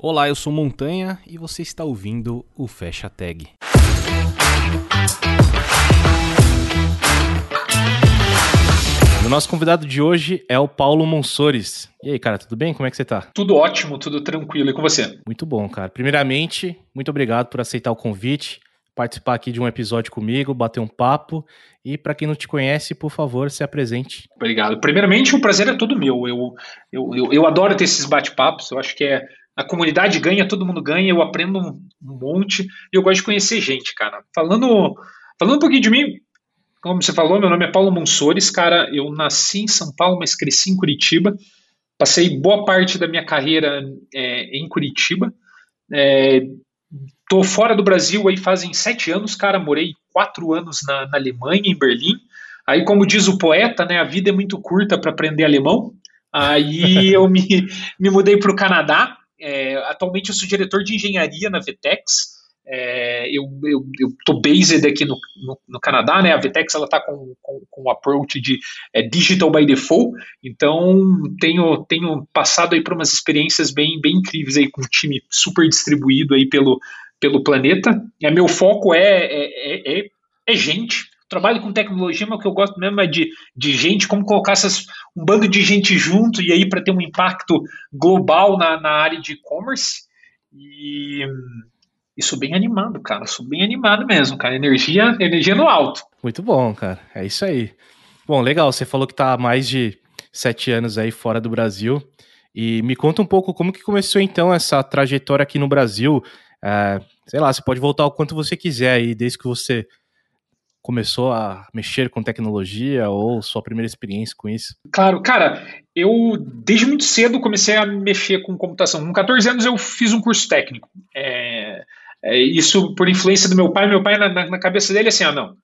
Olá, eu sou Montanha e você está ouvindo o Fecha Tag. O nosso convidado de hoje é o Paulo Monsores. E aí, cara, tudo bem? Como é que você tá? Tudo ótimo, tudo tranquilo. E com você? Muito bom, cara. Primeiramente, muito obrigado por aceitar o convite, participar aqui de um episódio comigo, bater um papo. E para quem não te conhece, por favor, se apresente. Obrigado. Primeiramente, o prazer é todo meu. Eu, eu, eu, eu adoro ter esses bate-papos. Eu acho que é a comunidade ganha, todo mundo ganha, eu aprendo um, monte e eu gosto de conhecer gente, cara. Falando, falando um pouquinho de mim, como você falou, meu nome é Paulo Monsores, cara. Eu nasci em São Paulo, mas cresci em Curitiba. Passei boa parte da minha carreira é, em Curitiba. É, tô fora do Brasil aí fazem sete anos, cara. Morei quatro anos na, na Alemanha, em Berlim. Aí, como diz o poeta, né, a vida é muito curta para aprender alemão. Aí eu me, me mudei para o Canadá é, atualmente eu sou diretor de engenharia na Vtex. É, eu, eu, eu tô based aqui no, no, no, Canadá, né? A Vtex ela tá com, com, com o approach de é, digital by default, então tenho, tenho passado aí por umas experiências bem, bem incríveis aí com um time super distribuído aí pelo, pelo planeta. E meu foco é, é, é, é gente, trabalho com tecnologia, mas o que eu gosto mesmo é de, de gente, como colocar essas, um bando de gente junto e aí para ter um impacto global na, na área de e-commerce. E isso bem animado, cara. Sou bem animado mesmo, cara. Energia, energia no alto. Muito bom, cara. É isso aí. Bom, legal. Você falou que tá há mais de sete anos aí fora do Brasil. E me conta um pouco como que começou então essa trajetória aqui no Brasil. É, sei lá, você pode voltar o quanto você quiser aí, desde que você começou a mexer com tecnologia ou sua primeira experiência com isso? Claro, cara, eu desde muito cedo comecei a mexer com computação. Com 14 anos eu fiz um curso técnico. É, é, isso por influência do meu pai. Meu pai, na, na cabeça dele, assim, ah, não.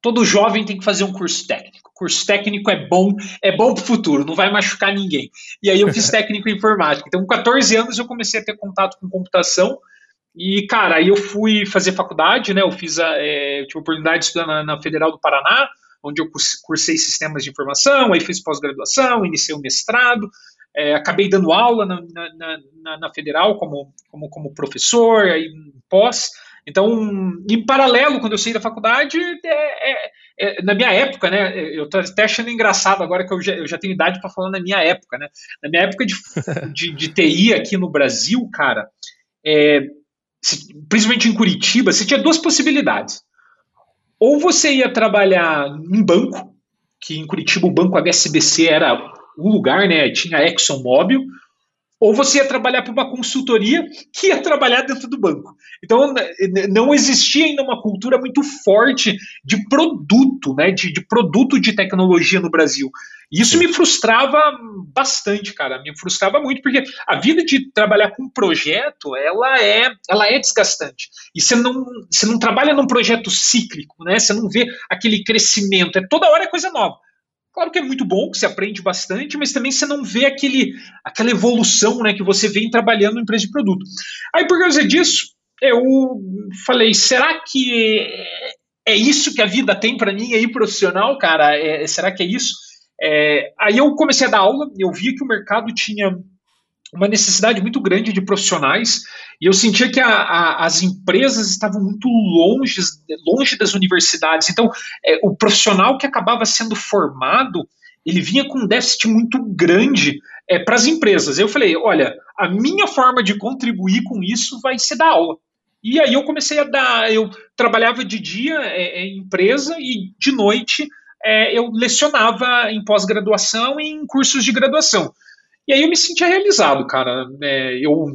Todo jovem tem que fazer um curso técnico. Curso técnico é bom, é bom para o futuro, não vai machucar ninguém. E aí eu fiz técnico em informática. Então, com 14 anos eu comecei a ter contato com computação. E, cara, aí eu fui fazer faculdade, né? Eu fiz a, é, tive a oportunidade de estudar na, na, Federal do Paraná, onde eu cursei sistemas de informação, aí fiz pós-graduação, iniciei o mestrado, é, acabei dando aula na, na, na, Federal como, como, como professor, aí pós. Então, em paralelo, quando eu saí da faculdade, é, é, é na minha época, né? Eu estou até achando engraçado agora que eu já, eu já tenho idade para falar na minha época, né? Na minha época de, de, de TI aqui no Brasil, cara, é, principalmente em Curitiba, você tinha duas possibilidades. Ou você ia trabalhar em banco, que em Curitiba o banco HSBC era o lugar, né? Tinha ExxonMobil, ou você ia trabalhar para uma consultoria que ia trabalhar dentro do banco. Então, não existia ainda uma cultura muito forte de produto, né, de, de produto de tecnologia no Brasil. E isso me frustrava bastante, cara, me frustrava muito, porque a vida de trabalhar com um projeto, ela é, ela é desgastante. E você não, você não trabalha num projeto cíclico, né, você não vê aquele crescimento, é toda hora é coisa nova. Claro que é muito bom, que você aprende bastante, mas também você não vê aquele, aquela evolução né, que você vem trabalhando em empresa de produto. Aí, por causa disso, eu falei: será que é isso que a vida tem para mim aí, profissional, cara? É, será que é isso? É, aí eu comecei a dar aula, eu via que o mercado tinha uma necessidade muito grande de profissionais e eu sentia que a, a, as empresas estavam muito longe, longe das universidades. Então, é, o profissional que acabava sendo formado, ele vinha com um déficit muito grande é, para as empresas. Eu falei, olha, a minha forma de contribuir com isso vai ser dar aula. E aí eu comecei a dar, eu trabalhava de dia é, é em empresa e de noite é, eu lecionava em pós-graduação e em cursos de graduação. E aí eu me sentia realizado, cara. É, eu,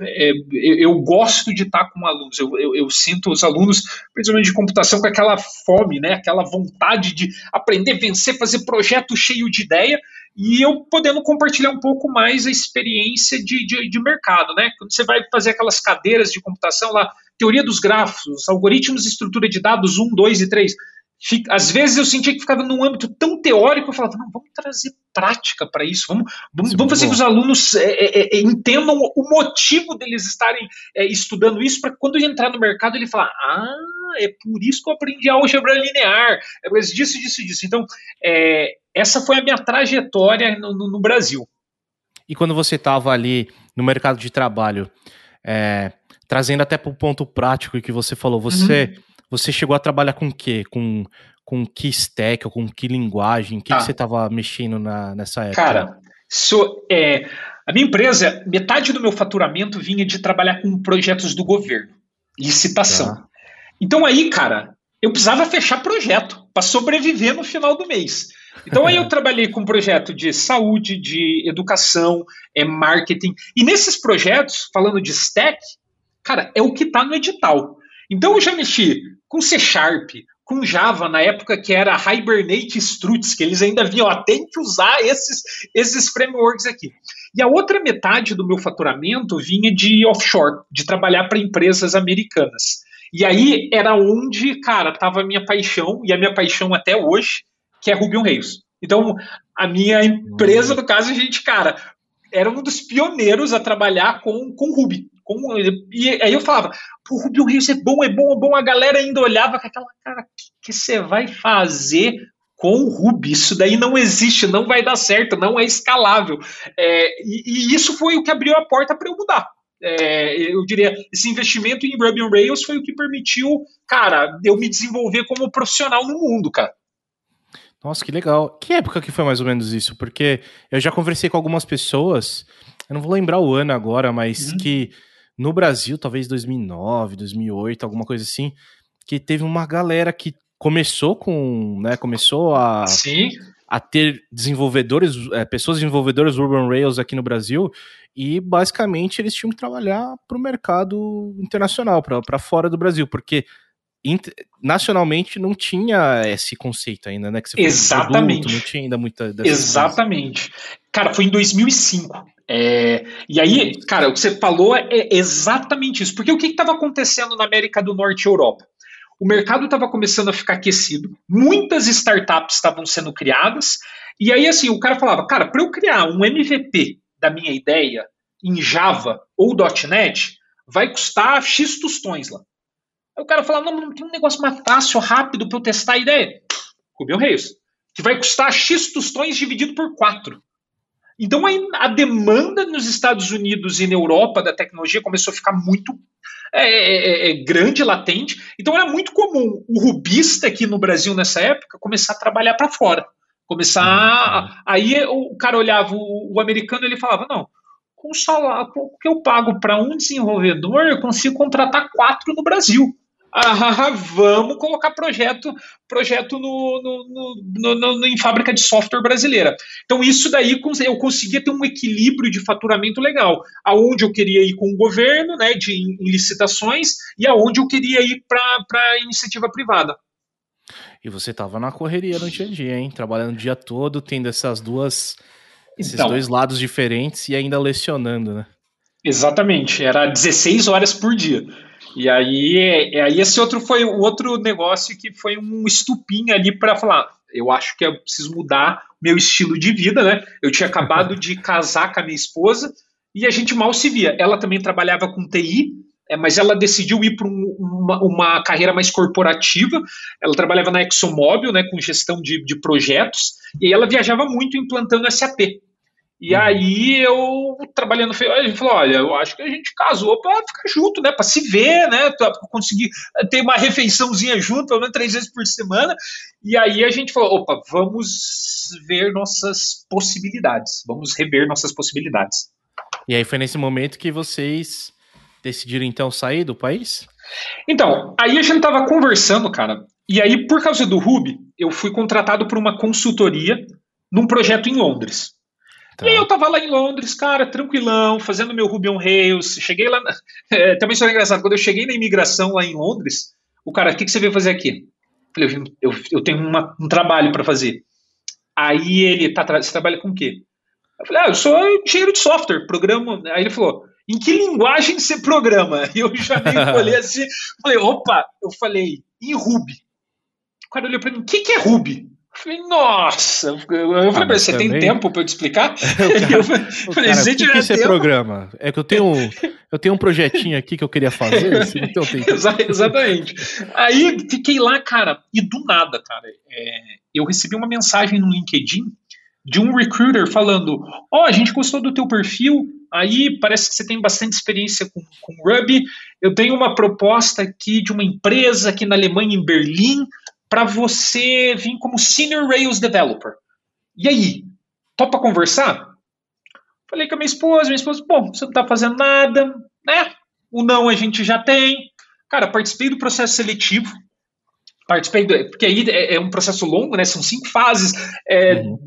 é, eu gosto de estar com alunos, eu, eu, eu, sinto os alunos, principalmente de computação, com aquela fome, né, aquela vontade de aprender, vencer, fazer projeto cheio de ideia, e eu podendo compartilhar um pouco mais a experiência de, de, de mercado. Né? Quando você vai fazer aquelas cadeiras de computação lá, teoria dos grafos, algoritmos de estrutura de dados 1, 2 e 3 Fica, às vezes eu sentia que ficava num âmbito tão teórico, eu falava, não, vamos trazer prática para isso, vamos, vamos, vamos fazer bom. que os alunos é, é, é, entendam o motivo deles estarem é, estudando isso, para quando entrar no mercado ele falar, ah, é por isso que eu aprendi álgebra linear, é por disso, disso, disso. Então, é, essa foi a minha trajetória no, no, no Brasil. E quando você estava ali no mercado de trabalho, é, trazendo até para o ponto prático que você falou, você, uhum. Você chegou a trabalhar com o quê? Com, com que stack ou com que linguagem? O que, que você estava mexendo na, nessa época? Cara, so, é, a minha empresa, metade do meu faturamento vinha de trabalhar com projetos do governo, licitação. Tá. Então aí, cara, eu precisava fechar projeto para sobreviver no final do mês. Então aí eu trabalhei com projeto de saúde, de educação, é marketing. E nesses projetos, falando de stack, cara, é o que está no edital. Então eu já mexi com C Sharp, com Java, na época que era Hibernate Struts, que eles ainda vinham, tem que usar esses, esses frameworks aqui. E a outra metade do meu faturamento vinha de offshore, de trabalhar para empresas americanas. E aí era onde, cara, estava a minha paixão, e a minha paixão até hoje, que é Ruby on Rails. Então, a minha empresa, no caso, a gente, cara, era um dos pioneiros a trabalhar com, com Ruby. Com, e aí eu falava, o Ruby on Rails é bom, é bom, é bom. A galera ainda olhava com aquela cara, o que você vai fazer com o Ruby? Isso daí não existe, não vai dar certo, não é escalável. É, e, e, isso foi o que abriu a porta para eu mudar. É, eu diria, esse investimento em Ruby on Rails foi o que permitiu, cara, eu me desenvolver como profissional no mundo, cara. Nossa, que legal. Que época que foi mais ou menos isso? Porque eu já conversei com algumas pessoas, eu não vou lembrar o ano agora, mas uhum. que no Brasil, talvez 2009, 2008, alguma coisa assim, que teve uma galera que começou com, né, começou a Sim. a ter desenvolvedores, é, pessoas desenvolvedoras Urban Rails aqui no Brasil e basicamente eles tinham que trabalhar para o mercado internacional, para fora do Brasil, porque nacionalmente não tinha esse conceito ainda, né? Que Exatamente. Produto, não tinha ainda muita. Exatamente. Coisas. Cara, foi em 2005. É, e aí, cara, o que você falou é exatamente isso. Porque o que estava acontecendo na América do Norte e Europa? O mercado estava começando a ficar aquecido, muitas startups estavam sendo criadas, e aí, assim, o cara falava: cara, para eu criar um MVP da minha ideia em Java ou .NET, vai custar X tostões lá. Aí o cara fala, não, não tem um negócio mais fácil, rápido para eu testar a ideia. On Rails. Que vai custar X tostões dividido por 4. Então a, demanda nos Estados Unidos e na Europa da tecnologia começou a ficar muito é, é, é, é, grande, latente. Então era muito comum o rubista aqui no Brasil nessa época começar a trabalhar para fora. Começar. Uhum. Aí o cara olhava o, o americano ele falava: não, com o salário que eu pago para um desenvolvedor, eu consigo contratar quatro no Brasil ah, vamos colocar projeto projeto no, no, no, no, em fábrica de software brasileira. Então, isso daí eu conseguia ter um equilíbrio de faturamento legal, aonde eu queria ir com o governo, né, de em licitações, e aonde eu queria ir para iniciativa privada. E você estava na correria no dia a dia, hein? Trabalhando o dia todo, tendo essas duas, esses então, dois lados diferentes e ainda lecionando, né? Exatamente, era 16 horas por dia. E aí, aí esse outro foi o outro negócio que foi um estupim ali para falar, eu acho que eu preciso mudar meu estilo de vida, né? Eu tinha acabado de casar com a minha esposa e a gente mal se via. Ela também trabalhava com TI, é, mas ela decidiu ir para um, uma, uma, carreira mais corporativa. Ela trabalhava na ExxonMobil, né, com gestão de, de projetos, e ela viajava muito implantando SAP. E uhum. aí eu trabalhando, a gente falou, olha, eu acho que a gente casou para ficar junto, né, para se ver, né, para conseguir ter uma refeiçãozinha junto, pelo menos três vezes por semana. E aí a gente falou, opa, vamos ver nossas possibilidades, vamos rever nossas possibilidades. E aí foi nesse momento que vocês decidiram então sair do país? Então, aí a gente tava conversando, cara, e aí por causa do Ruby, eu fui contratado por uma consultoria num projeto em Londres. Tá. E aí eu tava lá em Londres, cara, tranquilão, fazendo meu Ruby on Rails. Cheguei lá. Na... É, também foi engraçado, quando eu cheguei na imigração lá em Londres, o cara, o que, que você veio fazer aqui? Eu falei, eu, eu tenho uma, um trabalho para fazer. Aí ele, tá, você trabalha com o quê? Eu falei, ah, eu sou engenheiro de software, programa. Aí ele falou, em que linguagem você programa? E eu já meio olhei assim, falei, opa, eu falei, em Ruby. O cara olhou para mim, o que, que é Ruby? Falei, nossa, eu falei, ah, você também... tem tempo para eu te explicar? eu falei, cara, que, que é programa? É que eu tenho, eu tenho um projetinho aqui que eu queria fazer, assim, então Exatamente. Aí fiquei lá, cara, e do nada, cara, é, eu recebi uma mensagem no LinkedIn de um recruiter falando: Ó, oh, a gente gostou do teu perfil, aí parece que você tem bastante experiência com, com Ruby. Eu tenho uma proposta aqui de uma empresa aqui na Alemanha, em Berlim, para você vir como Senior Rails Developer. E aí, topa conversar? Falei com a minha esposa, minha esposa, bom, você não está fazendo nada, né? O não a gente já tem. Cara, participei do processo seletivo, participei do, porque aí é, é, um processo longo, né? São cinco fases. É, uhum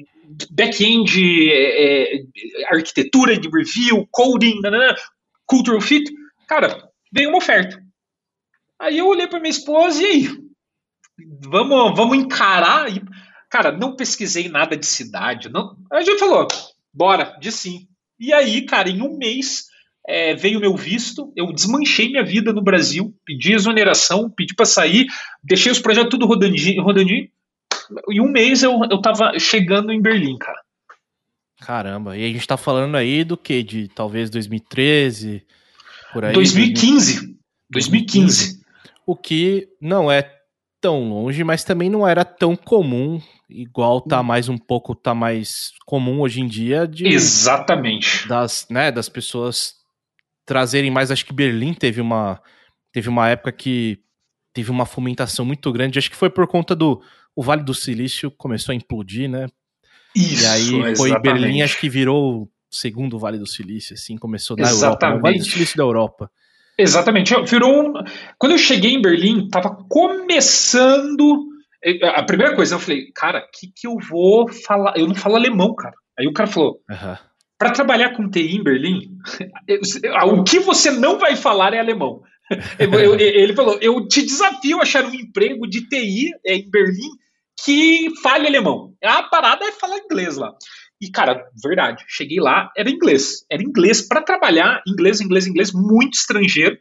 back-end, é, é, arquitetura de review, coding, nanana, cultural fit. Cara, veio uma oferta. Aí eu olhei para minha esposa e aí, vamos, vamos encarar. E, cara, não pesquisei nada de cidade. Não, a gente falou, bora, de sim. E aí, cara, em um mês é, veio meu visto, eu desmanchei minha vida no Brasil, pedi exoneração, pedi para sair, deixei os projetos tudo rodandinho, rodandinho em um mês eu, eu tava chegando em Berlim, cara. Caramba, e a gente tá falando aí do que? De talvez 2013, por aí? 2015. 2015. O que não é tão longe, mas também não era tão comum, igual tá hum. mais um pouco, tá mais comum hoje em dia de... Exatamente. Das, né, das pessoas trazerem mais, acho que Berlim teve uma, teve uma época que teve uma fomentação muito grande, acho que foi por conta do, o Vale do Silício começou a implodir, né? Isso, e aí foi exatamente. Berlim, acho que virou o segundo Vale do Silício, assim, começou na exatamente. Europa, o Vale do Silício da Europa. Exatamente, virou um... Quando eu cheguei em Berlim, tava começando... A primeira coisa, eu falei, cara, o que, que eu vou falar? Eu não falo alemão, cara. Aí o cara falou, uhum. para trabalhar com TI em Berlim, o que você não vai falar é alemão. ele falou, eu te desafio a achar um emprego de TI em Berlim que fale alemão. A parada é falar inglês lá. E, cara, verdade, cheguei lá, era inglês. Era inglês para trabalhar, inglês, inglês, inglês, muito estrangeiro.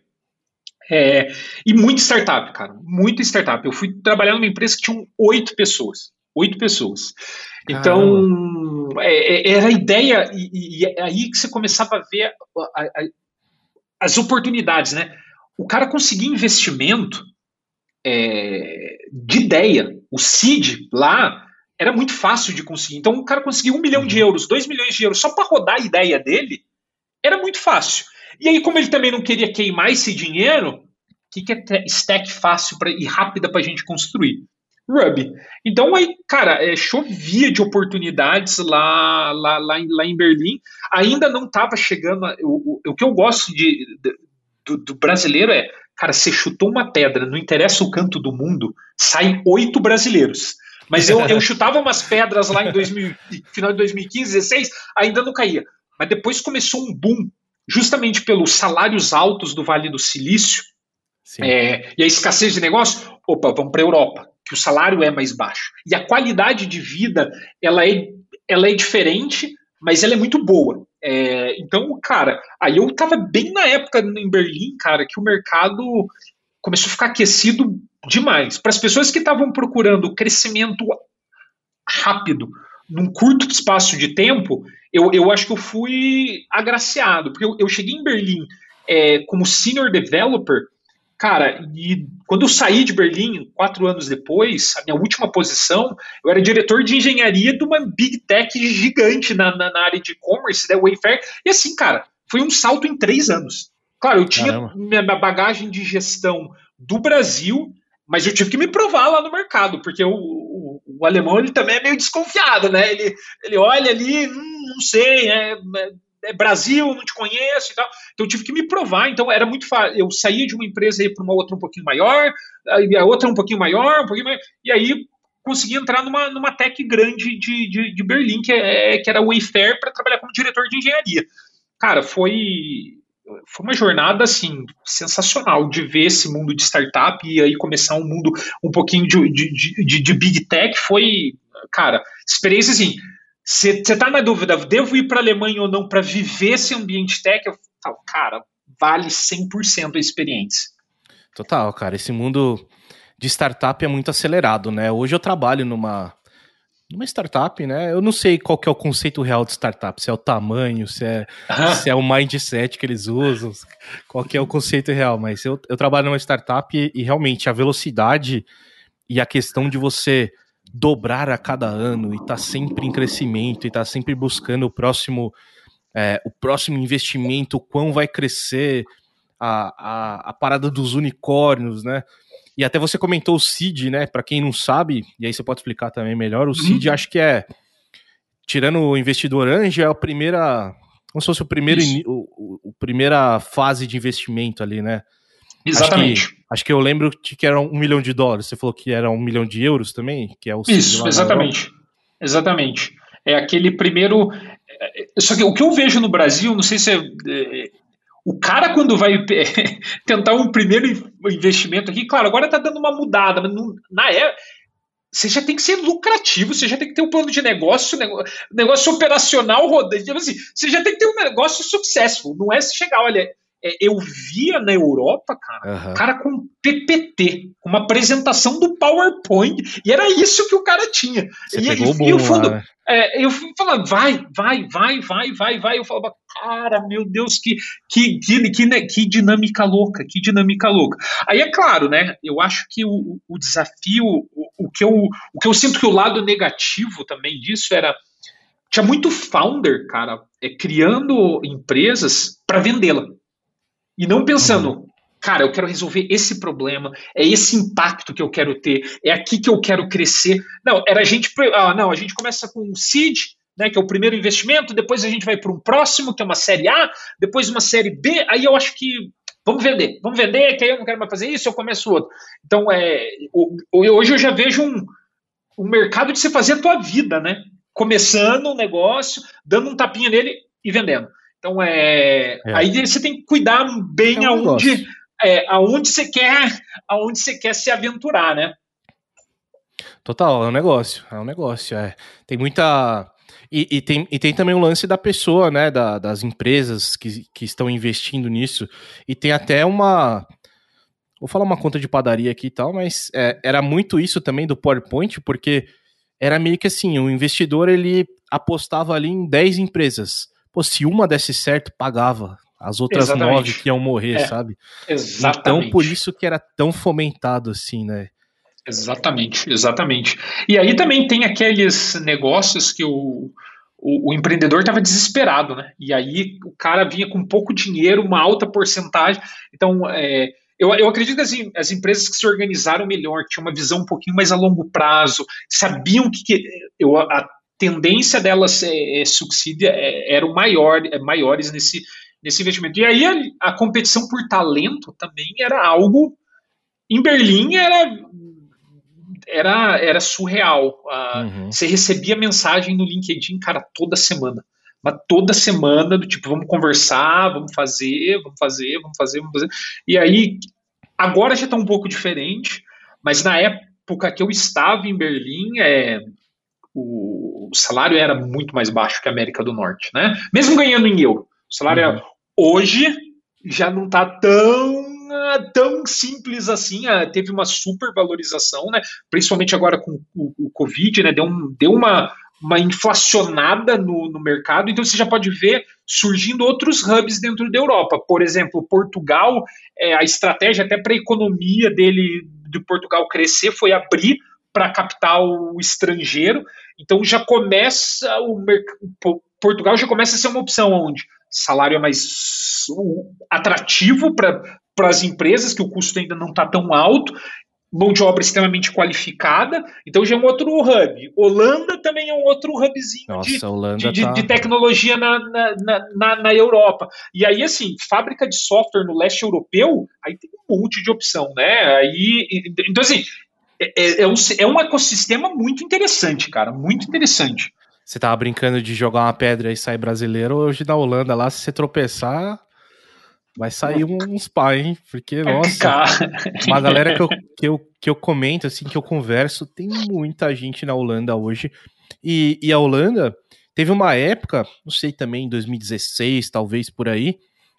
É, e muito startup, cara, muito startup. Eu fui trabalhar numa empresa que tinha oito pessoas. Oito pessoas. Então, é, é, era a ideia, e, e, é aí que você começava a ver a, a, as oportunidades, né? O cara conseguia investimento é, de ideia. O CID lá era muito fácil de conseguir. Então o cara conseguia um milhão de uhum. euros, dois milhões de euros só para rodar a ideia dele. Era muito fácil. E aí, como ele também não queria queimar esse dinheiro, o que, que é stack fácil pra, e rápida para a gente construir? Ruby. Então aí, cara, é, chovia de oportunidades lá, lá, lá, em, lá em Berlim. Ainda não estava chegando. A, o, o, o, que eu gosto de, de do, do brasileiro é Cara, você chutou uma pedra, não interessa o canto do mundo, saem oito brasileiros. Mas eu, eu chutava umas pedras lá em 2000, final de 2015, 16, ainda não caía. Mas depois começou um boom, justamente pelos salários altos do Vale do Silício é, e a escassez de negócio. Opa, vamos para a Europa, que o salário é mais baixo. E a qualidade de vida ela é, ela é diferente, mas ela é muito boa. É, então, cara, aí eu tava bem na época em Berlim, cara, que o mercado começou a ficar aquecido demais. Para as pessoas que estavam procurando crescimento rápido, num curto espaço de tempo, eu, eu acho que eu fui agraciado, porque eu, eu cheguei em Berlim é, como senior developer Cara, e quando eu saí de Berlim, quatro anos depois, a minha última posição, eu era diretor de engenharia de uma big tech gigante na, na, na área de e-commerce, da né, Wayfair. E assim, cara, foi um salto em três anos. Claro, eu tinha Caramba. minha bagagem de gestão do Brasil, mas eu tive que me provar lá no mercado, porque o, o, o alemão ele também é meio desconfiado, né? Ele, ele olha ali, hum, não sei, é, é é Brasil, não te conheço e tal. Então eu tive que me provar. Então era muito fácil. Eu saía de uma empresa e para uma outra um pouquinho maior, a outra um pouquinho maior, um pouquinho maior, e aí consegui entrar numa, numa tech grande de, de, de Berlim, que, é, que era o Wayfair, para trabalhar como diretor de engenharia. Cara, foi, foi uma jornada assim sensacional de ver esse mundo de startup e aí começar um mundo um pouquinho de, de, de, de big tech. Foi, cara, experiência assim você está na dúvida, devo ir para Alemanha ou não para viver esse ambiente tech? Eu falo, cara, vale 100% a experiência. Total, cara. Esse mundo de startup é muito acelerado, né? Hoje eu trabalho numa, numa startup, né? Eu não sei qual que é o conceito real de startup, se é o tamanho, se é, se é o mindset que eles usam, qual que é o conceito real, mas eu, eu trabalho numa startup e, e realmente a velocidade e a questão de você dobrar a cada ano e tá sempre em crescimento e tá sempre buscando o próximo é, o próximo investimento, o quão vai crescer a, a, a parada dos unicórnios, né? E até você comentou o CID, né? Para quem não sabe, e aí você pode explicar também melhor, o uhum. CID acho que é, tirando o investidor anjo, é a primeira, como se fosse o primeiro, o, o, primeira fase de investimento ali, né? Exatamente. Acho que, acho que eu lembro que era um milhão de dólares. Você falou que era um milhão de euros também, que é o Isso, exatamente. Exatamente. É aquele primeiro. É, é, só que o que eu vejo no Brasil, não sei se é, é o cara, quando vai tentar um primeiro investimento aqui, claro, agora está dando uma mudada, mas não, na época você já tem que ser lucrativo, você já tem que ter um plano de negócio, negócio, operacional rodando. Tipo assim, você já tem que ter um negócio successful. Não é chegar, olha, eu via na Europa, cara, uhum. cara com PPT, uma apresentação do PowerPoint, e era isso que o cara tinha. Você e, pegou e, bom, fundo, né? é, eu falava, vai, vai, vai, vai, vai, vai. Eu falava, cara, meu Deus, que, que, que, que, né, que dinâmica louca, que dinâmica louca. Aí é claro, né? Eu acho que o, o desafio, o, o, que eu, o que eu sinto que o lado negativo também disso era. Tinha muito founder, cara, é, criando empresas para vendê-la. E não pensando, uhum. cara, eu quero resolver esse problema, é esse impacto que eu quero ter, é aqui que eu quero crescer. Não, era a gente, ah, não, a gente começa com o seed, né, que é o primeiro investimento, depois a gente vai para um próximo, que é uma série A, depois uma série B, aí eu acho que vamos vender, vamos vender, que aí eu não quero mais fazer isso, eu começo outro. Então, é, hoje eu já vejo um, um mercado de você fazer a tua vida, né? Começando um negócio, dando um tapinha nele e vendendo. Então, é, é. aí você tem que cuidar bem é um aonde, é, aonde você quer, aonde você quer se aventurar, né? Total, é um negócio, é um negócio, é. Tem muita e, e, tem, e tem também o lance da pessoa, né? Da, das empresas que, que estão investindo nisso. E tem até uma. Vou falar uma conta de padaria aqui e tal, mas é, era muito isso também do PowerPoint, porque era meio que assim: o investidor ele apostava ali em 10 empresas pô, se uma desse certo, pagava. As outras Exatamente. nove que iam morrer, é, sabe? Exatamente. Então, por isso que era tão fomentado assim, né? Exatamente, exatamente. E aí também tem aqueles negócios que o, o, o empreendedor estava desesperado, né? E aí o cara vinha com pouco dinheiro, uma alta porcentagem. Então, é, eu, eu, acredito que as, as, empresas que se organizaram melhor, tinham uma visão um pouquinho mais a longo prazo, sabiam que, que eu, a, tendência delas é, é, subsídia é, eram maior, é, maiores nesse, nesse investimento. E aí a, a, competição por talento também era algo. Em Berlim era. Era, era surreal. uhum. Você recebia mensagem no LinkedIn, cara, toda semana. Mas toda semana, do tipo, vamos conversar, vamos fazer, vamos fazer, vamos fazer, vamos fazer. E aí, agora já está um pouco diferente, mas na época que eu estava em Berlim, é, o, salário era muito mais baixo que a América do Norte, né? Mesmo ganhando em euro. O salário uhum. hoje já não está tão tão simples assim, ah, teve uma super valorização, né? Principalmente agora com o, o Covid, né? Deu, um, deu uma, uma inflacionada no, no mercado, então você já pode ver surgindo outros hubs dentro da Europa. Por exemplo, Portugal, é, a estratégia até para a economia dele de Portugal crescer foi abrir para capital estrangeiro. Então já começa o Portugal já começa a ser uma opção onde salário é mais atrativo para as empresas, que o custo ainda não está tão alto, mão de obra extremamente qualificada, então já é um outro hub. Holanda também é um outro hubzinho Nossa, de, de, tá... de, tecnologia na, na, na, na, Europa. E aí, assim, fábrica de software no leste europeu, aí tem um monte de opção, né? Aí, então, assim, é, é, é, um, é um ecossistema muito interessante, cara, muito interessante. Você tava brincando de jogar uma pedra e sair brasileiro, hoje na Holanda lá, se você tropeçar, vai sair uns pais, hein? Porque, nossa, uma galera que eu, que, eu, que eu comento, assim, que eu converso, tem muita gente na Holanda hoje. E, e a Holanda teve uma época, não sei também, em 2016, talvez por aí,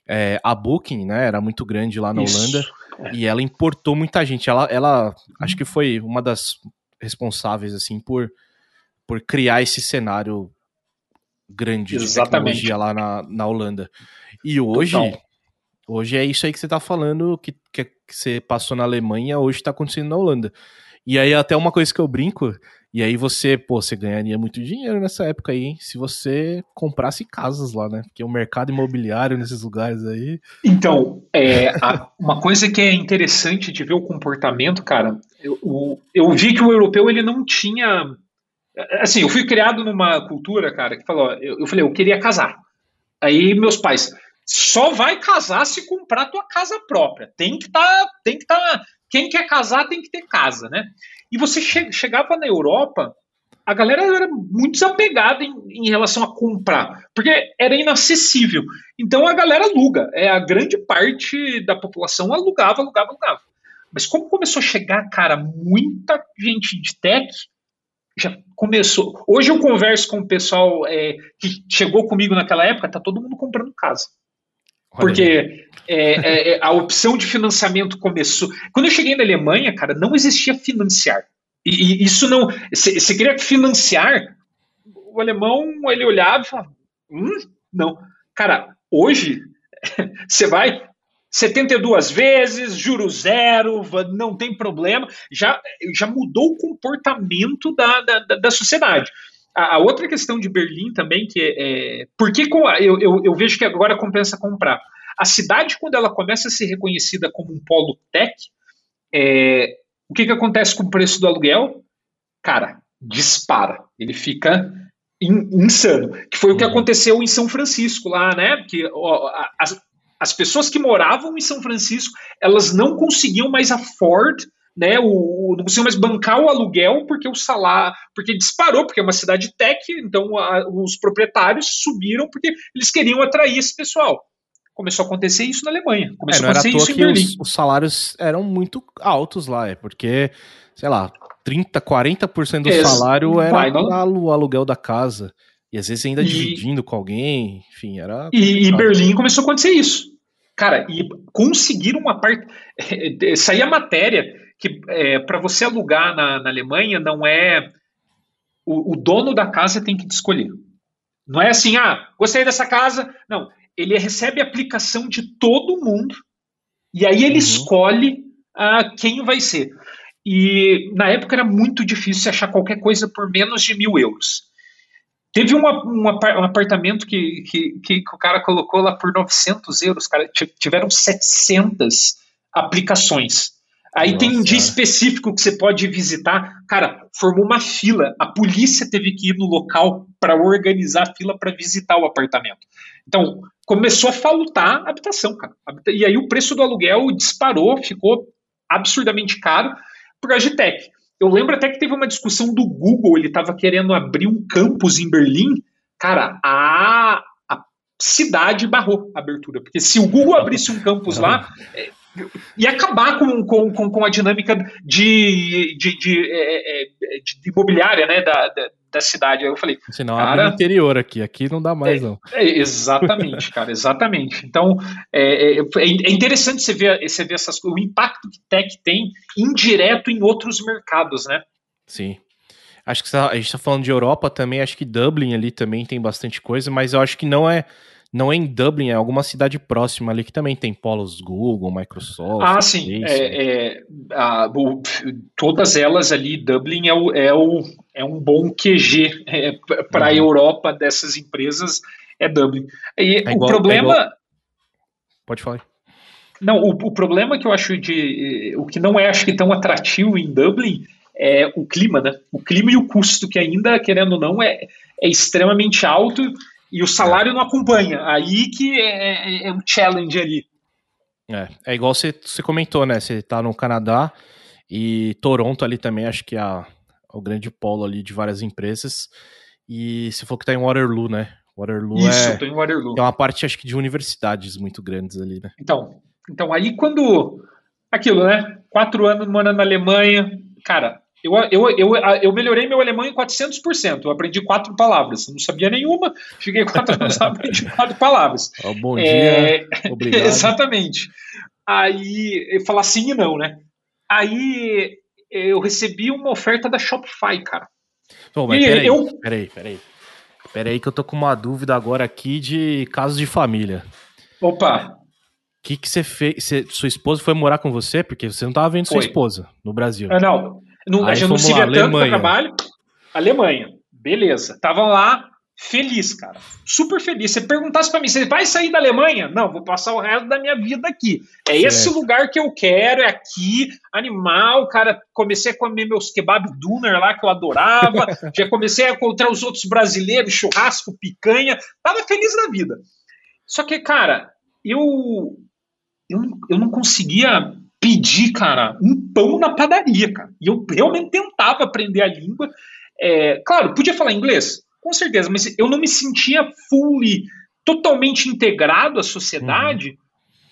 é, a Booking, né, era muito grande lá na Isso. Holanda. E ela importou muita gente. Ela, ela acho que foi uma das responsáveis, assim, por, por criar esse cenário grande de Exatamente. tecnologia lá na, na Holanda. E hoje, hoje é isso aí que você tá falando, que, que, que você passou na Alemanha, hoje tá acontecendo na Holanda. E aí até uma coisa que eu brinco, E aí você, pô, você ganharia muito dinheiro nessa época aí, hein? Se você comprasse casas lá, né? Porque o mercado imobiliário nesses lugares aí. Então, é, a, uma coisa que é interessante de ver o comportamento, cara, eu, o, eu vi que o europeu ele não tinha. Assim, eu fui criado numa cultura, cara, que falou, eu, eu falei, eu queria casar. Aí meus pais, só vai casar se comprar tua casa própria. Tem que estar, tá, tem que. Tá, quem quer casar tem que ter casa, né? E você che chegava na Europa, a galera era muito desapegada em, em, relação a comprar, porque era inacessível. Então a galera aluga. É a grande parte da população alugava, alugava, alugava. Mas como começou a chegar, cara, muita gente de tech já começou. Hoje eu converso com o pessoal é, que chegou comigo naquela época, tá todo mundo comprando casa. Porque é, é, é, a opção de financiamento começou. Quando eu cheguei na Alemanha, cara, não existia financiar. E, e isso não. Você queria financiar, o alemão ele olhava e falava: hum, não. Cara, hoje você vai 72 vezes, juro zero, não tem problema. Já, já mudou o comportamento da, da, da sociedade. A, a, outra questão de Berlim também, que é. é por que eu, eu, eu, vejo que agora compensa comprar? A cidade, quando ela começa a ser reconhecida como um polo tech, é, o que, que acontece com o preço do aluguel? Cara, dispara. Ele fica in, insano. Que foi o que uhum. aconteceu em São Francisco lá, né? Que ó, as, as pessoas que moravam em São Francisco, elas não conseguiam mais afford né, o, não conseguiu mais bancar o aluguel porque o salário, porque disparou, porque é uma cidade tech, então a, os proprietários subiram porque eles queriam atrair esse pessoal. Começou a acontecer isso na Alemanha, começou é, a acontecer isso em Berlim. Os, os, salários eram muito altos lá, é porque, sei lá, 30, 40% do salário era o aluguel da casa. E às vezes ainda e, dividindo com alguém, enfim, era. E, e Berlim começou a acontecer isso. Cara, e conseguiram uma parte. Saía a matéria que é, para você alugar na, na, Alemanha não é o, o, dono da casa tem que te escolher. Não é assim, ah, gostei dessa casa. Não, ele recebe a aplicação de todo mundo e aí ele uhum. escolhe ah, quem vai ser. E na época era muito difícil achar qualquer coisa por menos de mil euros. Teve uma, uma, um apartamento que, que, que, o cara colocou lá por 900 euros, cara, tiveram 700 aplicações. Aí Nossa. tem um dia específico que você pode visitar. Cara, formou uma fila. A polícia teve que ir no local para organizar a fila para visitar o apartamento. Então, começou a faltar habitação, cara. E aí o preço do aluguel disparou, ficou absurdamente caro por causa de tech. Eu lembro até que teve uma discussão do Google, ele estava querendo abrir um campus em Berlim. Cara, a, cidade barrou a abertura. Porque se o Google abrisse um campus lá, e acabar com, com, com, a dinâmica de, de, de, é, é, de imobiliária né, da, da, da, cidade. Aí eu falei. Senão cara, abre interior aqui, aqui não dá mais, é, não. É, exatamente, cara, exatamente. Então é, é, é, interessante você ver, você ver essas, o impacto que tech tem indireto em outros mercados, né? Sim. Acho que a gente está falando de Europa também, acho que Dublin ali também tem bastante coisa, mas eu acho que não é não é em Dublin, é alguma cidade próxima ali que também tem polos Google, Microsoft. Ah, sim. É, é, a, o, todas elas ali, Dublin é, o, é, o, é um bom QG é, para a uhum. Europa dessas empresas, é Dublin. E é igual, o problema. Igual... Pode falar. Não, o, o problema que eu acho de. O que não é, acho que tão atrativo em Dublin é o clima, né? O clima e o custo, que ainda, querendo ou não, é, é extremamente alto e o salário não acompanha. Aí que é, é, é um challenge ali. É, é igual você, você comentou, né? Você tá no Canadá e Toronto ali também, acho que é a, o grande polo ali de várias empresas. E você falou que tá em Waterloo, né? Waterloo Isso, é, tô em Waterloo. É uma parte, acho que, de universidades muito grandes ali, né? Então, então aí quando... Aquilo, né? Quatro anos morando na Alemanha, cara, eu, eu, eu, eu melhorei meu alemão em 400%. Eu aprendi quatro palavras. Não sabia nenhuma, fiquei quatro anos aprendi quatro palavras. Oh, bom dia, é, obrigado. Exatamente. Aí, falar sim e não, né? Aí eu recebi uma oferta da Shopify, cara. Bom, mas peraí, eu... peraí, peraí. Peraí que eu tô com uma dúvida agora aqui de casos de família. Opa! O que, que você fez? Você, sua esposa foi morar com você? Porque você não tava vendo foi. sua esposa no Brasil. Ah, não, não, a gente não se via tanto para trabalho. Alemanha. Beleza. Tava lá, feliz, cara. Super feliz. Você perguntasse para mim, você vai sair da Alemanha? Não, vou passar o resto da minha vida aqui. É certo. esse lugar que eu quero, é aqui, animal, cara. Comecei a comer meus kebab duner lá que eu adorava. já comecei a encontrar os outros brasileiros, churrasco, picanha. Tava feliz na vida. Só que, cara, eu eu, eu não conseguia pedir, cara, um pão na padaria, cara. E eu realmente tentava aprender a língua. É, claro, podia falar inglês? Com certeza, mas eu não me sentia fully, totalmente integrado à sociedade uhum.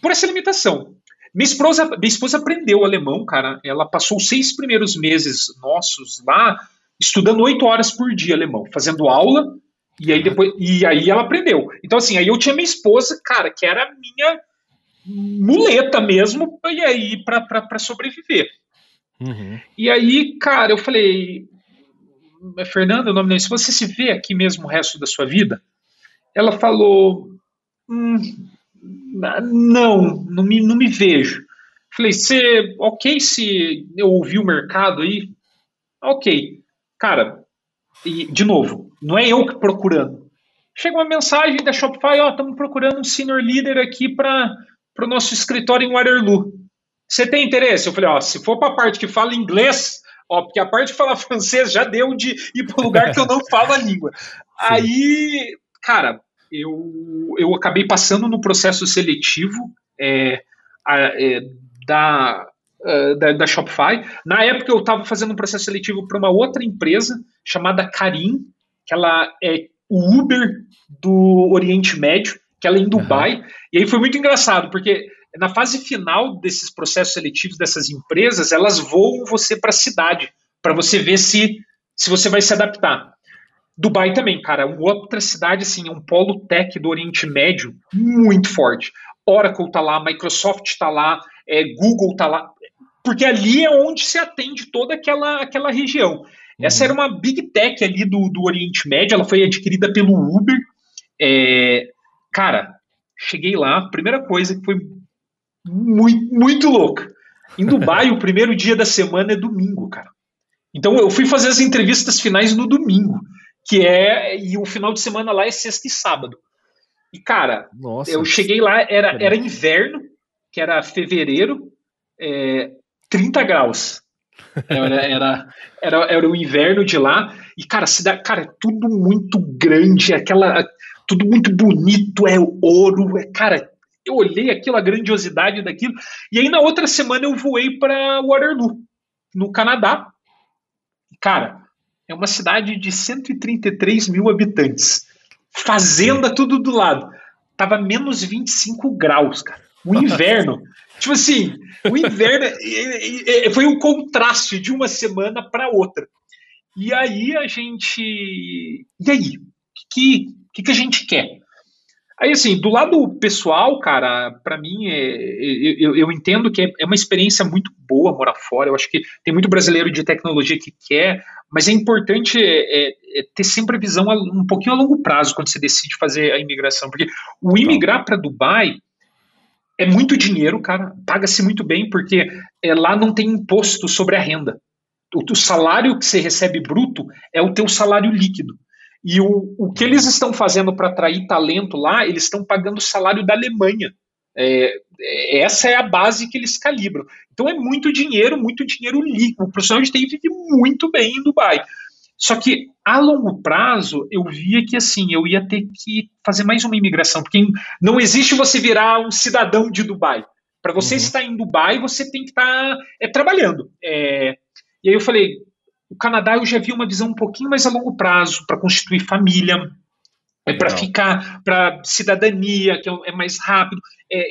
por essa limitação. Minha esposa, minha esposa aprendeu alemão, cara. Ela passou os seis primeiros meses nossos lá estudando oito horas por dia alemão, fazendo aula, e aí depois e aí ela aprendeu. Então assim, aí eu tinha minha esposa, cara, que era a minha muleta mesmo, e aí para sobreviver. Uhum. E aí, cara, eu falei, Fernanda, o nome dela, se você se vê aqui mesmo o resto da sua vida, ela falou, hum, não, não me, não me vejo. Falei, você, ok se eu ouvir o mercado aí? Ok. Cara, e, de novo, não é eu que procurando. Chega uma mensagem da Shopify, ó, estamos procurando um senior leader aqui para o nosso escritório em Waterloo. Você tem interesse? Eu falei, ó, se for para a parte que fala inglês, Ó, porque a parte de falar francês já deu de ir para lugar que eu não falo a língua. Aí, cara, eu, eu acabei passando no processo seletivo é, a, é, da, é, da, da, Shopify. Na época eu estava fazendo um processo seletivo para uma outra empresa chamada Karim, que ela é o Uber do Oriente Médio, que ela é em Dubai. Uhum. E aí foi muito engraçado, porque na fase final desses processos seletivos dessas empresas, elas voam você para a cidade, para você ver se, se você vai se adaptar. Dubai também, cara, outra cidade, assim, é um polo tech do Oriente Médio muito forte. Oracle tá lá, Microsoft tá lá, é, Google tá lá, porque ali é onde se atende toda aquela, aquela região. Essa uhum. era uma big tech ali do, do Oriente Médio, ela foi adquirida pelo Uber. É, cara, cheguei lá, primeira coisa que foi muito, muito louca. Em Dubai, o primeiro dia da semana é domingo, cara. Então eu fui fazer as entrevistas finais no domingo, que é. E o final de semana lá é sexta e sábado. E, cara, Nossa, eu cheguei lá, era, era inverno, que era fevereiro, é, 30 graus. Era, era, era, era o inverno de lá. E, cara, cidade, cara, é tudo muito grande, aquela. Tudo muito bonito, é ouro, é, cara, eu olhei aquilo, a grandiosidade daquilo, e aí na outra semana eu voei para Waterloo, no Canadá. Cara, é uma cidade de 133 mil habitantes. Fazenda tudo do lado. Tava menos 25 graus, cara. O inverno. tipo assim, o inverno foi um contraste de uma semana para outra. E aí a gente. E aí? O que, que, que a gente quer? Aí, assim, do lado pessoal, cara, para mim, é, eu, eu, entendo que é, é uma experiência muito boa morar fora. Eu acho que tem muito brasileiro de tecnologia que quer, mas é importante é, é, é ter sempre a visão um pouquinho a longo prazo quando você decide fazer a imigração. Porque o imigrar para Dubai é muito dinheiro, cara, paga-se muito bem, porque é, lá não tem imposto sobre a renda. O, o salário que você recebe bruto é o teu salário líquido. E o, o que eles estão fazendo para atrair talento lá, eles estão pagando o salário da Alemanha. É, é, essa é a base que eles calibram. Então é muito dinheiro, muito dinheiro líquido. O profissional de TI vive muito bem em Dubai. Só que a longo prazo eu via que assim eu ia ter que fazer mais uma imigração, porque não existe você virar um cidadão de Dubai. Para você uhum. estar em Dubai, você tem que estar tá, é, trabalhando. É, e aí eu falei, o Canadá eu já vi uma visão um pouquinho mais a longo prazo, para constituir família, é para ficar para cidadania, que é, é mais rápido, é,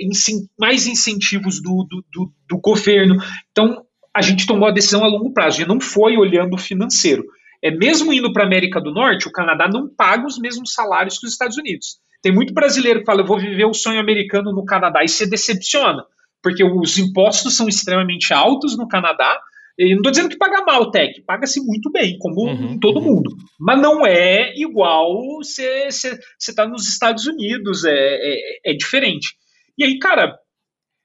mais incentivos do, do, do, do, governo. Então, a gente tomou a decisão a longo prazo, gente não foi olhando o financeiro. É mesmo indo para a América do Norte, o Canadá não paga os mesmos salários que os Estados Unidos. Tem muito brasileiro que fala, eu vou viver o sonho americano no Canadá e se decepciona, porque os impostos são extremamente altos no Canadá, eu não estou dizendo que paga mal, Tech, paga-se muito bem, como uhum, todo uhum. mundo. Mas não é igual você está nos Estados Unidos, é, é, é, diferente. E aí, cara,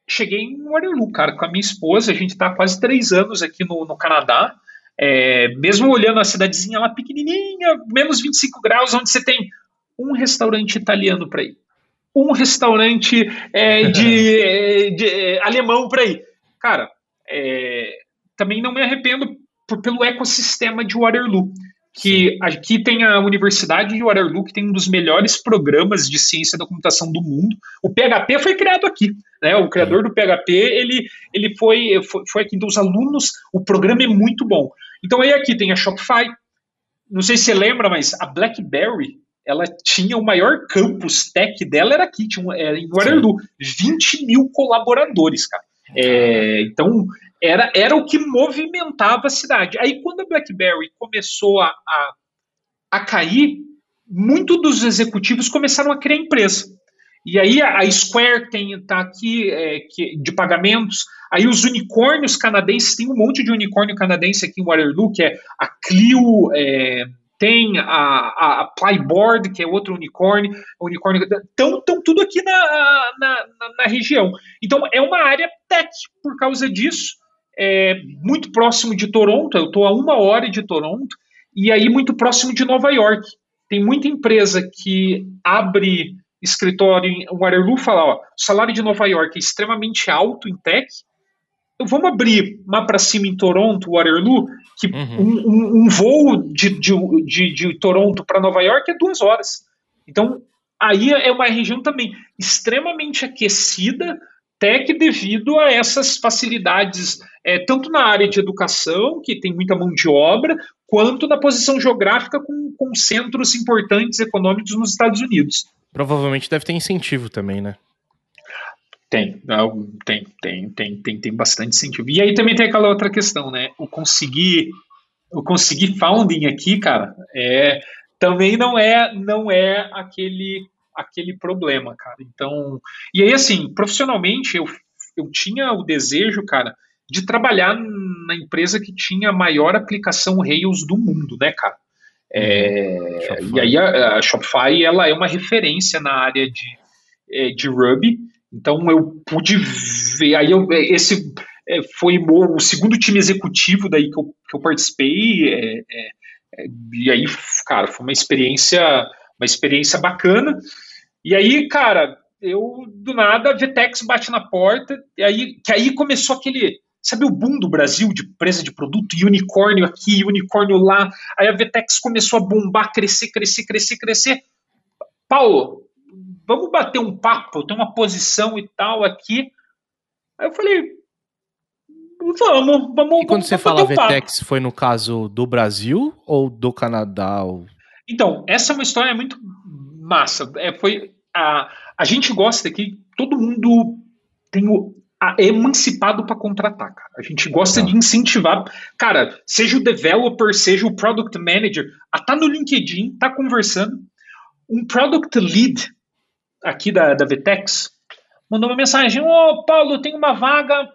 cheguei em Waterloo, cara, com a minha esposa, a gente está quase três anos aqui no, no Canadá. É, mesmo olhando a cidadezinha lá pequenininha, menos 25 graus, onde você tem um restaurante italiano para ir, um restaurante é, de, é, de, é, alemão para ir. Cara, é, também não me arrependo por, pelo ecossistema de Waterloo que aqui tem a Universidade de Waterloo, que tem um dos melhores programas de ciência da computação do mundo. O PHP foi criado aqui, né? O criador do PHP, ele, ele foi, foi, foi aqui. Então, os alunos, o programa é muito bom. Então, aí aqui tem a Shopify. Não sei se você lembra, mas a BlackBerry, ela tinha o maior campus tech dela, era aqui, tinha, era em Waterloo. Sim. 20 mil colaboradores, cara. É, então, era, era o que movimentava a cidade. Aí, quando a BlackBerry começou a, a, a cair, muito dos executivos começaram a criar empresa. E aí a, Square tem tá aqui é, que, de pagamentos. Aí os unicórnios canadenses, tem um monte de unicórnio canadense aqui em Waterloo, que é a Clio, é, tem a, a, a, que é outro unicórnio, unicórnio estão tudo aqui na, na, na, na, região. Então é uma área tech por causa disso é, muito próximo de Toronto, eu estou a uma hora de Toronto, e aí muito próximo de Nova York. Tem muita empresa que abre escritório em Waterloo e fala, ó, o salário de Nova York é extremamente alto em tech, então, vamos abrir lá para cima em Toronto, Waterloo, que uhum. um, um, um, voo de, de, de, de Toronto para Nova York é duas horas. Então, aí é uma região também extremamente aquecida, tech devido a essas facilidades, é, tanto na área de educação, que tem muita mão de obra, quanto na posição geográfica com, com centros importantes econômicos nos Estados Unidos. Provavelmente deve ter incentivo também, né? Tem, tem, tem, tem, tem, tem bastante incentivo. E aí também tem aquela outra questão, né? O conseguir, o conseguir founding aqui, cara, é também não é não é aquele aquele problema, cara. Então, e aí assim, profissionalmente eu, eu tinha o desejo, cara, de trabalhar na empresa que tinha a maior aplicação Rails do mundo, né, cara? É, uhum. e aí a, a, Shopify ela é uma referência na área de, é, de Ruby, então eu pude ver, aí eu, esse é, foi o segundo time executivo daí que eu, que eu participei, é, é, é, e aí, cara, foi uma experiência, uma experiência bacana, e aí, cara, eu do nada a Vtex bate na porta, e aí que aí começou aquele, sabe o boom do Brasil de empresa de produto, unicórnio aqui, unicórnio lá. Aí a Vtex começou a bombar, crescer, crescer, crescer, crescer. Paulo, vamos bater um papo, eu tenho uma posição e tal aqui. Aí eu falei, vamos, vamos. E quando vamos, você fala Vtex, foi no caso do Brasil ou do Canadá? Ou... Então, essa é uma história muito massa. É, foi a, a gente gosta que todo mundo tem o a, é emancipado para contratar, cara. A gente gosta de incentivar. Cara, seja o developer, seja o product manager, a tá no LinkedIn, tá conversando. Um product lead aqui da, da Vtex mandou uma mensagem: Ô oh, Paulo, tem uma vaga.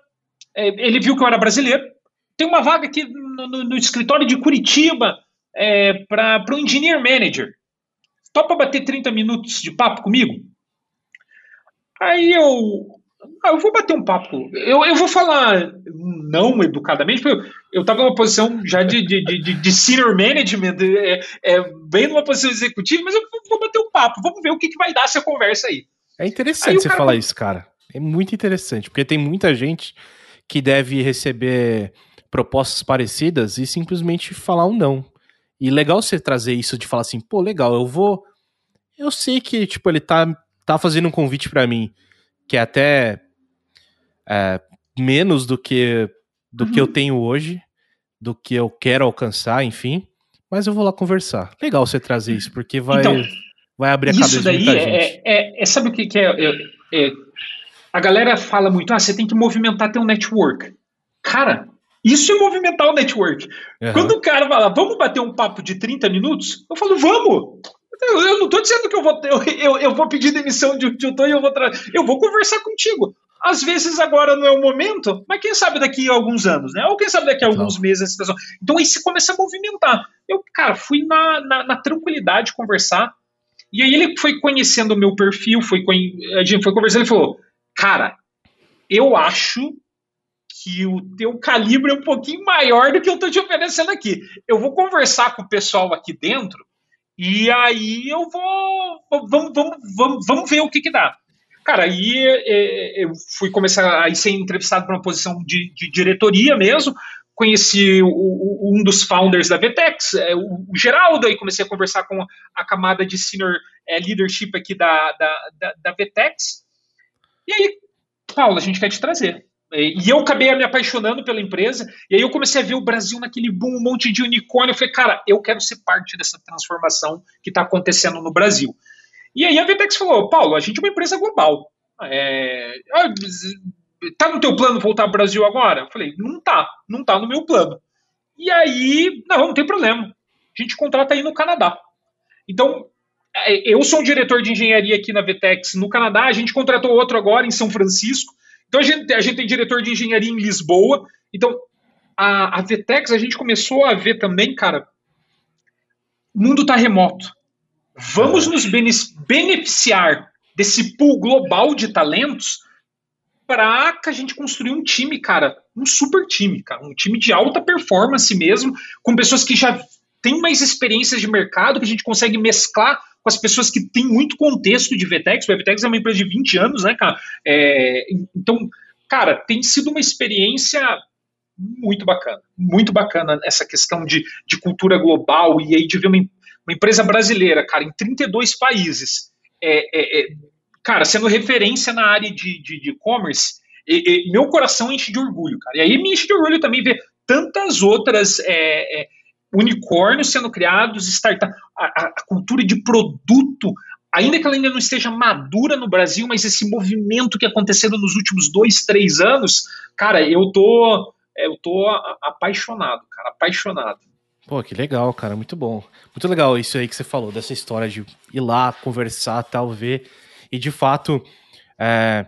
É, ele viu que eu era brasileiro. Tem uma vaga aqui no, no, no escritório de Curitiba é, para o engineer manager. Topa bater 30 minutos de papo comigo? Aí eu. Ah, eu vou bater um papo. Eu, eu vou falar não educadamente, porque eu estava numa posição já de, de, de, de senior management, é, é, bem numa posição executiva, mas eu vou bater um papo. Vamos ver o que, que vai dar essa conversa aí. É interessante aí você falar isso, cara. É muito interessante, porque tem muita gente que deve receber propostas parecidas e simplesmente falar um não. E legal você trazer isso de falar assim, pô, legal, eu vou. Eu sei que, tipo, ele tá, tá fazendo um convite para mim, que é até é, menos do que do uhum. que eu uhum. tenho hoje, do que eu quero alcançar, enfim. Mas eu vou lá conversar. Legal você trazer isso, porque vai, então, vai abrir a cabeça daí de muita é, gente. É, é, sabe o que, que é, é, é? A galera fala muito, ah, você tem que movimentar teu network. Cara, isso é movimentar o network. Uhum. Quando o cara fala, vamos bater um papo de 30 minutos, eu falo, vamos! Eu, eu não estou dizendo que eu vou, eu, eu, eu, vou pedir demissão de tutor e eu vou eu vou conversar contigo. Às vezes agora não é o momento, mas quem sabe daqui a alguns anos, né? Ou quem sabe daqui a alguns meses a situação. Então aí se começa a movimentar. Eu, cara, fui na, na, na tranquilidade conversar. E aí ele foi conhecendo o meu perfil, foi, a gente foi conversando e falou: Cara, eu acho que o teu calibre é um pouquinho maior do que eu estou te oferecendo aqui. Eu vou conversar com o pessoal aqui dentro e aí eu vou. Vamos, vamos, vamos, vamos ver o que, que dá. Cara, aí é, eu fui começar a ser entrevistado para uma posição de, de diretoria mesmo. Conheci o, um dos founders da Vtex, é, o, Geraldo, aí comecei a conversar com a camada de senior é, leadership aqui da, da, da, da Vtex. E aí, Paulo, a gente quer te trazer. E eu acabei me apaixonando pela empresa, e aí eu comecei a ver o Brasil naquele boom, um monte de unicórnio. Eu falei, cara, eu quero ser parte dessa transformação que está acontecendo no Brasil. E aí a Vtex falou, Paulo, a gente é uma empresa global. É, ah, tá no teu plano voltar para o Brasil agora? Eu falei, não tá, não tá no meu plano. E aí, não, não tem problema. A gente contrata aí no Canadá. Então, é, eu sou um diretor de engenharia aqui na Vtex no Canadá, a gente contratou outro agora em São Francisco. Então a gente, a gente tem diretor de engenharia em Lisboa. Então a, a Vtex a gente começou a ver também, cara, o mundo está remoto. Vamos nos beneficiar desse pool global de talentos para que a gente construir um time, cara, um super time, cara, um time de alta performance mesmo, com pessoas que já têm mais experiências de mercado, que a gente consegue mesclar com as pessoas que têm muito contexto de VTEX. O VTEX é uma empresa de 20 anos, né, cara? É, então, cara, tem sido uma experiência muito bacana, muito bacana essa questão de, de cultura global e aí de ver uma, uma empresa brasileira, cara, em 32 países, é, é, é, cara, sendo referência na área de e-commerce, meu coração enche de orgulho, cara. E aí me enche de orgulho também ver tantas outras é, é, unicórnios sendo criados, startup, a, a, cultura de produto, ainda que ela ainda não esteja madura no Brasil, mas esse movimento que aconteceu nos últimos dois, três anos, cara, eu tô, eu tô apaixonado, cara, apaixonado. Pô, que legal, cara, muito bom. Muito legal isso aí que você falou, dessa história de ir lá, conversar, tal, ver. E de fato, é,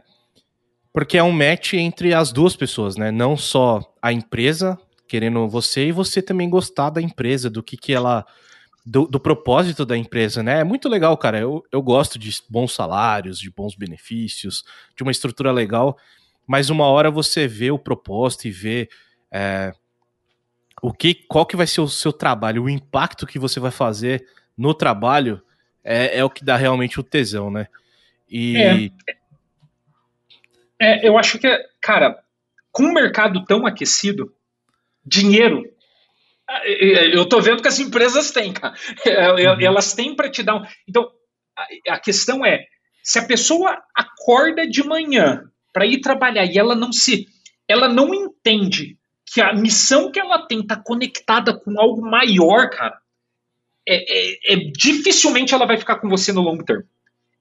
porque é um match entre as duas pessoas, né? Não só a empresa querendo você e você também gostar da empresa, do que, que ela. Do, do, propósito da empresa, né? É muito legal, cara. Eu, eu gosto de bons salários, de bons benefícios, de uma estrutura legal, mas uma hora você vê o propósito e vê é, o que, qual que vai ser o seu trabalho, o impacto que você vai fazer no trabalho é, é o que dá realmente o tesão, né? E. É, é, eu acho que, cara, com um mercado tão aquecido, dinheiro. Eu estou vendo que as empresas têm, cara. Uhum. Elas têm para te dar um. Então, a questão é: se a pessoa acorda de manhã para ir trabalhar e ela não se. Ela não entende que a missão que ela tem está conectada com algo maior, cara. É, é, é, dificilmente ela vai ficar com você no long term.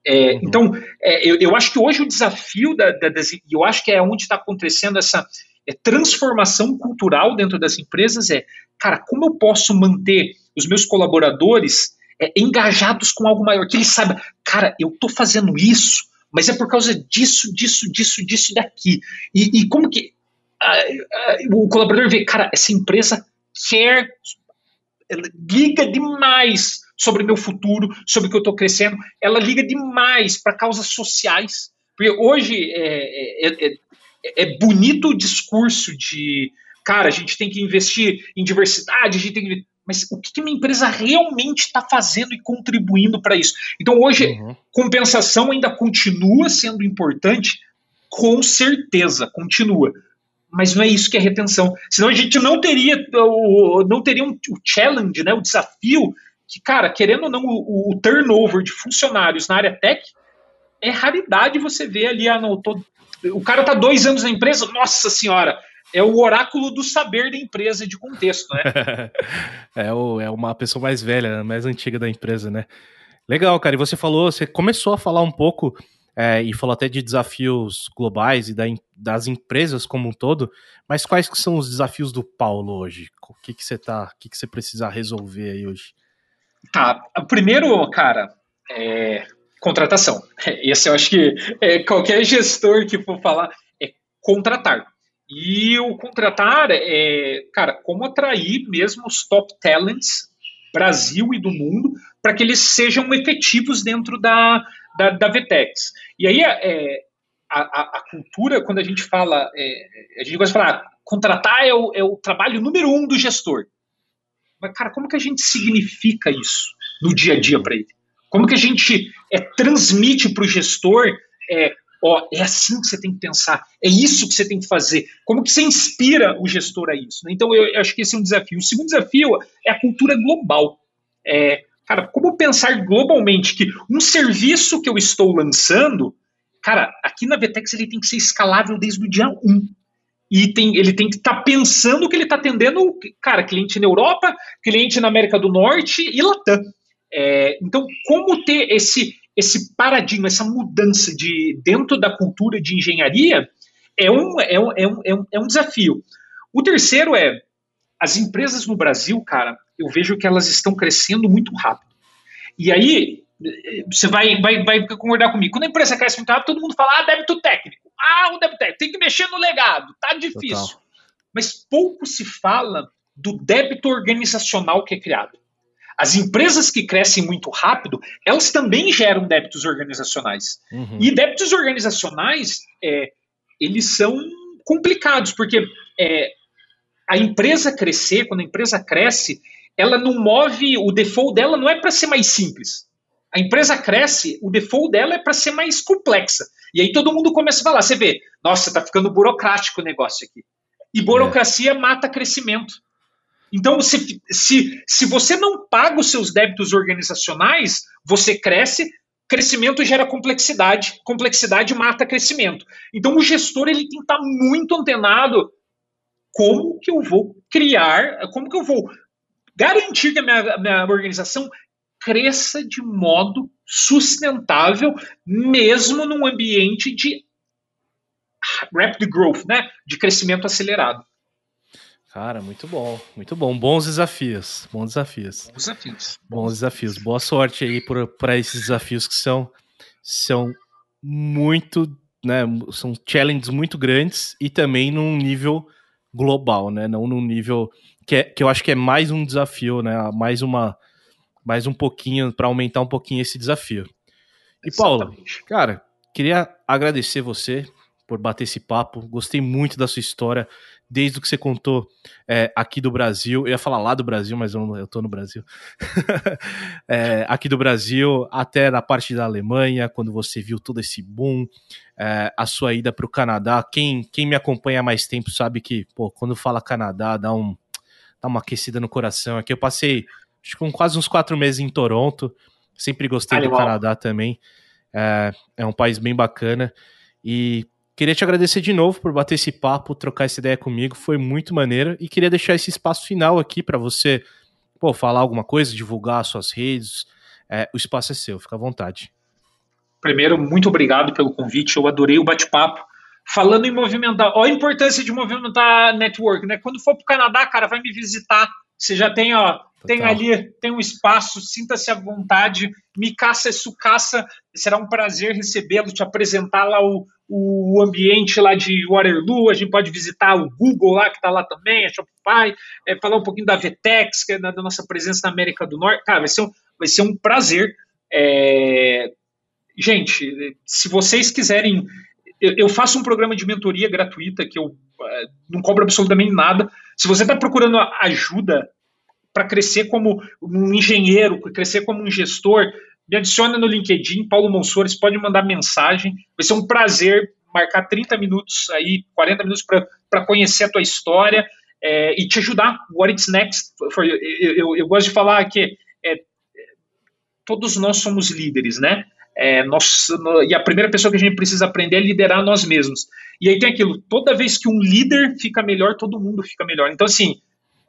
É, uhum. Então, é, eu, eu, acho que hoje o desafio da, da, das, eu acho que é onde está acontecendo essa, é, transformação cultural dentro das empresas é, cara, como eu posso manter os meus colaboradores é, engajados com algo maior, que eles saibam, cara, eu estou fazendo isso, mas é por causa disso, disso, disso, disso daqui. E, e como que a, a, o colaborador vê, cara, essa empresa quer, liga demais sobre meu futuro, sobre o que eu estou crescendo, ela liga demais para causas sociais. Porque hoje é, é, é, é bonito o discurso de, cara, a gente tem que investir em diversidade, a gente tem que mas o que, uma empresa realmente está fazendo e contribuindo para isso? Então, hoje, uhum. compensação ainda continua sendo importante, com certeza, continua. Mas não é isso que é retenção. Senão a gente não teria o, não teria um, o challenge, né, o desafio, que, cara, querendo ou não, o, o turnover de funcionários na área tech é raridade você ver ali, ah, não, tô o cara tá dois anos na empresa, nossa senhora, é o oráculo do saber da empresa de contexto, né? é, o, é uma pessoa mais velha, mais antiga da empresa, né? Legal, cara. E você falou, você começou a falar um pouco é, e falou até de desafios globais e da, das empresas como um todo, mas quais que são os desafios do Paulo hoje? O que, que você tá, o que, que você precisa resolver aí hoje? Tá, primeiro, cara, é, contratação. Esse eu acho que é, qualquer gestor que for falar é contratar. E o contratar é, cara, como atrair mesmo os top talents Brasil e do mundo para que eles sejam efetivos dentro da, da, da VTEX. E aí, é, a, a, a, cultura, quando a gente fala, é, a gente gosta de falar, contratar é o, é o trabalho número um do gestor. Mas, cara, como que a gente significa isso no dia a dia para ele? Como que a gente é, transmite para o gestor é, ó, é assim que você tem que pensar, é isso que você tem que fazer. Como que você inspira o gestor a isso? Né? Então, eu, eu, acho que esse é um desafio. O segundo desafio é a cultura global. É, cara, como pensar globalmente que um serviço que eu estou lançando, cara, aqui na Vetex ele tem que ser escalável desde o dia 1. E tem, ele tem que estar tá pensando que ele está atendendo, cara, cliente na Europa, cliente na América do Norte e Latam. É, então, como ter esse, esse paradigma, essa mudança de dentro da cultura de engenharia é um, é um, é um, é um, é um desafio. O terceiro é as empresas no Brasil, cara, eu vejo que elas estão crescendo muito rápido. E aí, você vai, vai, vai concordar comigo. Quando a empresa cresce muito rápido, todo mundo fala, ah, débito técnico. Ah, o débito técnico, tem que mexer no legado, tá difícil. Total. Mas pouco se fala do débito organizacional que é criado. As empresas que crescem muito rápido, elas também geram débitos organizacionais. Uhum. E débitos organizacionais, é, eles são complicados, porque é, a empresa crescer, quando a empresa cresce, ela não move, o default dela não é para ser mais simples. A empresa cresce, o default dela é para ser mais complexa. E aí todo mundo começa a falar, você vê, nossa, está ficando burocrático o negócio aqui. E burocracia é. mata crescimento. Então, se, se, se você não paga os seus débitos organizacionais, você cresce, crescimento gera complexidade, complexidade mata crescimento. Então, o gestor ele tem que estar muito antenado como que eu vou criar, como que eu vou garantir que a minha, minha organização cresça de modo sustentável, mesmo num ambiente de rapid growth, né, de crescimento acelerado. Cara, muito bom, muito bom. Bons desafios, bons desafios. Bons desafios. Bons desafios. Boa sorte aí para esses desafios que são, são muito, né, são challenges muito grandes e também num nível global, né, não num nível que, é, que eu acho que é mais um desafio, né, mais uma, mais um pouquinho, para aumentar um pouquinho esse desafio. E Paulo, cara, queria agradecer você por bater esse papo, gostei muito da sua história, desde o que você contou é, aqui do Brasil, eu ia falar lá do Brasil, mas eu, não, eu tô no Brasil, é, aqui do Brasil, até na parte da Alemanha, quando você viu todo esse boom, é, a sua ida para o Canadá, quem, quem me acompanha há mais tempo sabe que, pô, quando fala Canadá, dá, um, dá uma aquecida no coração, aqui eu passei, acho que quase uns quatro meses em Toronto, sempre gostei Animal. do Canadá também, é, é um país bem bacana, e Queria te agradecer de novo por bater esse papo, trocar essa ideia comigo, foi muito maneiro e queria deixar esse espaço final aqui para você pô, falar alguma coisa, divulgar suas redes. É, o espaço é seu, fica à vontade. Primeiro, muito obrigado pelo convite, eu adorei o bate-papo. Falando em movimentar, olha a importância de movimentar network, né? Quando for para o Canadá, cara, vai me visitar. Você já tem, ó, tem ali, tem um espaço, sinta-se à vontade. Me caça é sucaça, será um prazer recebê-lo, te apresentar lá o, o ambiente lá de Waterloo, a gente pode visitar o Google lá, que está lá também, a Shopify, é, falar um pouquinho da Vetex, que é da, da, nossa presença na América do Norte. Cara, vai ser um, vai ser um prazer. É... Gente, se vocês quiserem, eu, eu, faço um programa de mentoria gratuita que eu é, não cobro absolutamente nada. Se você está procurando ajuda para crescer como um engenheiro, crescer como um gestor, me adiciona no LinkedIn, Paulo Monsores, pode mandar mensagem. Vai ser um prazer marcar 30 minutos aí, 40 minutos para conhecer a tua história é, e te ajudar. What it's next? For, eu, eu, eu, gosto de falar que é, todos nós somos líderes, né? É, nós, e a primeira pessoa que a gente precisa aprender é liderar nós mesmos. E aí tem aquilo, toda vez que um líder fica melhor, todo mundo fica melhor. Então, assim,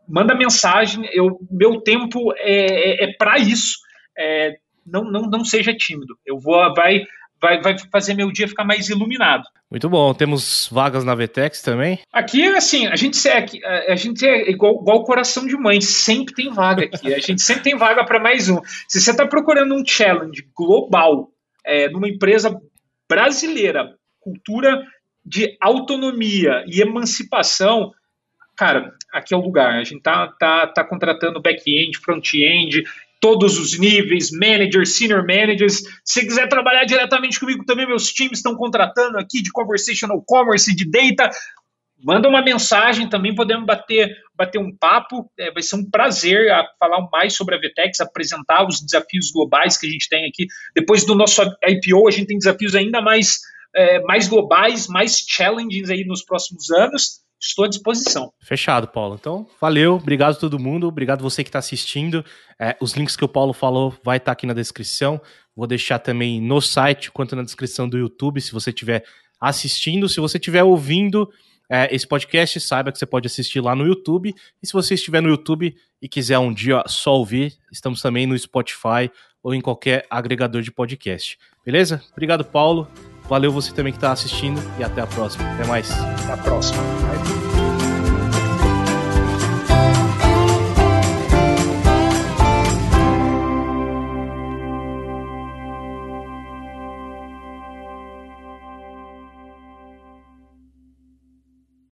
manda mensagem, eu, meu tempo é, é, é para isso. É, não, não, não seja tímido. Eu vou, vai, vai, vai fazer meu dia ficar mais iluminado. Muito bom. Temos vagas na Vetex também? Aqui, assim, a gente é, a gente é igual, igual coração de mãe, sempre tem vaga aqui. A gente sempre tem vaga para mais um. Se você está procurando um challenge global é, numa empresa brasileira, cultura de autonomia e emancipação, cara, aqui é o lugar. A gente tá, tá, tá contratando back-end, front-end, todos os níveis, managers, senior managers. Se quiser trabalhar diretamente comigo também, meus times estão contratando aqui de conversational commerce, de data. Manda uma mensagem também, podemos bater, bater um papo. É, vai ser um prazer falar mais sobre a Vtex, apresentar os desafios globais que a gente tem aqui. Depois do nosso IPO, a gente tem desafios ainda mais, é, mais globais, mais challenging aí nos próximos anos estou à disposição. Fechado, Paulo. Então, valeu, obrigado a todo mundo, obrigado você que está assistindo. É, os links que o Paulo falou vai estar tá aqui na descrição. Vou deixar também no site quanto na descrição do YouTube, se você estiver assistindo. Se você estiver ouvindo é, esse podcast, saiba que você pode assistir lá no YouTube. E se você estiver no YouTube e quiser um dia só ouvir, estamos também no Spotify ou em qualquer agregador de podcast. Beleza? Obrigado, Paulo. Valeu você também que está assistindo e até a próxima. Até mais. Até a próxima.